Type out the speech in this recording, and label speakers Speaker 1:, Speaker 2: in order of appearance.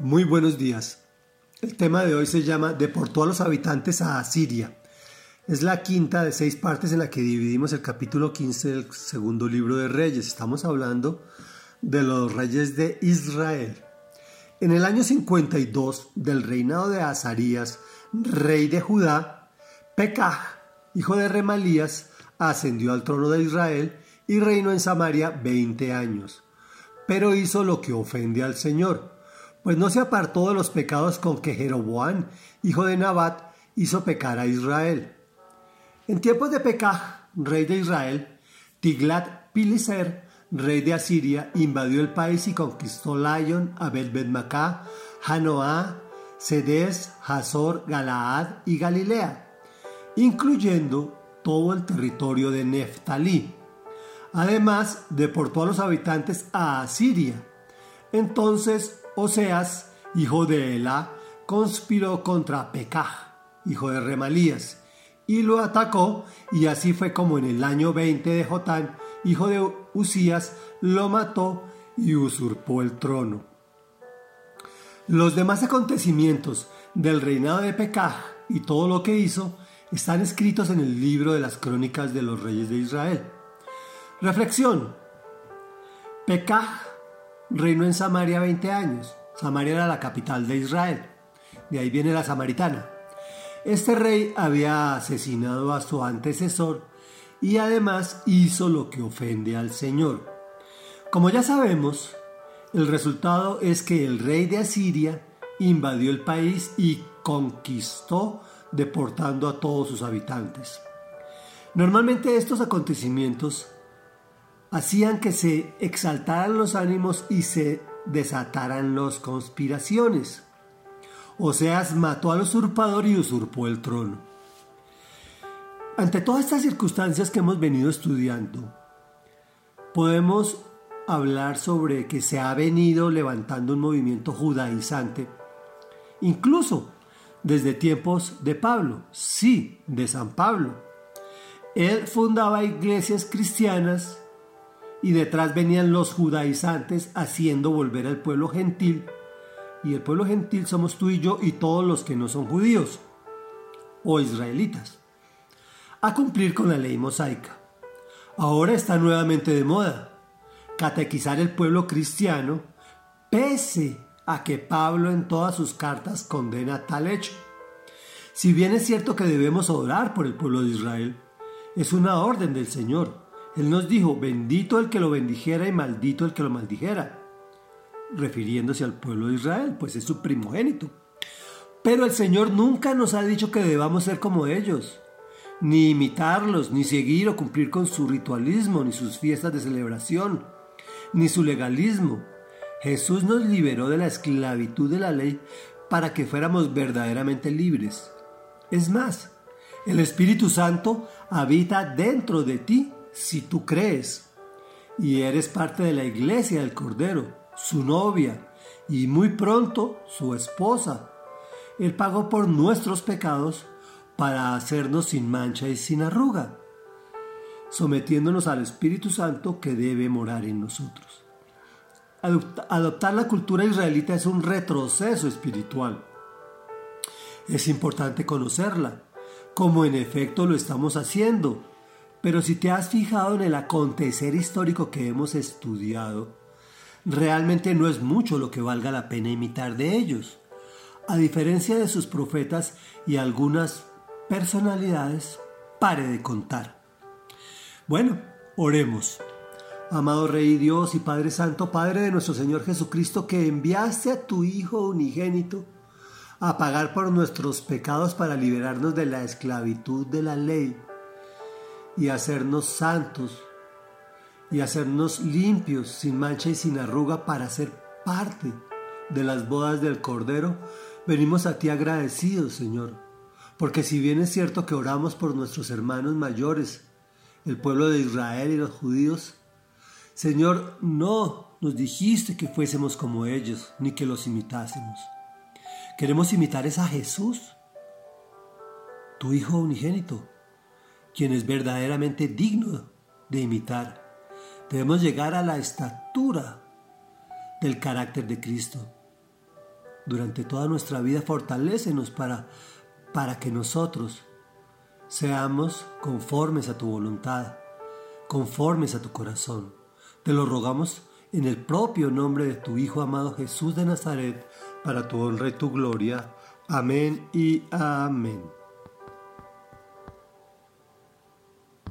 Speaker 1: Muy buenos días. El tema de hoy se llama Deportó a los habitantes a Asiria. Es la quinta de seis partes en la que dividimos el capítulo 15 del segundo libro de Reyes. Estamos hablando de los reyes de Israel. En el año 52 del reinado de Azarías, rey de Judá, Pekah, hijo de Remalías, ascendió al trono de Israel y reinó en Samaria 20 años. Pero hizo lo que ofende al Señor pues no se apartó de los pecados con que Jeroboam, hijo de Nabat, hizo pecar a Israel. En tiempos de Pekah, rey de Israel, Tiglat Pileser, rey de Asiria, invadió el país y conquistó Lion, Abel Bedmacá, Hanoá, Sedes, Hazor, Galaad y Galilea, incluyendo todo el territorio de Neftalí. Además, deportó a los habitantes a Asiria. Entonces Oseas, hijo de Elá, conspiró contra Pekah, hijo de Remalías, y lo atacó, y así fue como en el año 20 de Jotán, hijo de Usías, lo mató y usurpó el trono. Los demás acontecimientos del reinado de Pekah y todo lo que hizo están escritos en el libro de las crónicas de los reyes de Israel. Reflexión. Pekah reinó en Samaria 20 años. Samaria era la capital de Israel. De ahí viene la samaritana. Este rey había asesinado a su antecesor y además hizo lo que ofende al Señor. Como ya sabemos, el resultado es que el rey de Asiria invadió el país y conquistó deportando a todos sus habitantes. Normalmente estos acontecimientos hacían que se exaltaran los ánimos y se desataran las conspiraciones. Oseas mató al usurpador y usurpó el trono. Ante todas estas circunstancias que hemos venido estudiando, podemos hablar sobre que se ha venido levantando un movimiento judaizante, incluso desde tiempos de Pablo, sí, de San Pablo. Él fundaba iglesias cristianas y detrás venían los judaizantes haciendo volver al pueblo gentil, y el pueblo gentil somos tú y yo y todos los que no son judíos o israelitas, a cumplir con la ley mosaica. Ahora está nuevamente de moda catequizar el pueblo cristiano, pese a que Pablo en todas sus cartas condena tal hecho. Si bien es cierto que debemos orar por el pueblo de Israel, es una orden del Señor él nos dijo, bendito el que lo bendijera y maldito el que lo maldijera, refiriéndose al pueblo de Israel, pues es su primogénito. Pero el Señor nunca nos ha dicho que debamos ser como ellos, ni imitarlos, ni seguir o cumplir con su ritualismo, ni sus fiestas de celebración, ni su legalismo. Jesús nos liberó de la esclavitud de la ley para que fuéramos verdaderamente libres. Es más, el Espíritu Santo habita dentro de ti si tú crees y eres parte de la iglesia del Cordero, su novia y muy pronto su esposa. Él pagó por nuestros pecados para hacernos sin mancha y sin arruga, sometiéndonos al Espíritu Santo que debe morar en nosotros. Adoptar la cultura israelita es un retroceso espiritual. Es importante conocerla, como en efecto lo estamos haciendo pero si te has fijado en el acontecer histórico que hemos estudiado, realmente no es mucho lo que valga la pena imitar de ellos. A diferencia de sus profetas y algunas personalidades, pare de contar. Bueno, oremos. Amado Rey Dios y Padre Santo, Padre de nuestro Señor Jesucristo, que enviaste a tu Hijo unigénito a pagar por nuestros pecados para liberarnos de la esclavitud de la ley y hacernos santos y hacernos limpios, sin mancha y sin arruga para ser parte de las bodas del Cordero, venimos a ti agradecidos, Señor, porque si bien es cierto que oramos por nuestros hermanos mayores, el pueblo de Israel y los judíos, Señor, no nos dijiste que fuésemos como ellos, ni que los imitásemos. Queremos imitar a Jesús, tu Hijo unigénito, quien es verdaderamente digno de imitar. Debemos llegar a la estatura del carácter de Cristo. durante toda nuestra vida, fortalécenos para, para que nosotros seamos conformes a tu voluntad, conformes a tu corazón. Te lo rogamos en el propio nombre de tu Hijo amado Jesús de Nazaret, para tu honra y tu gloria. Amén y amén.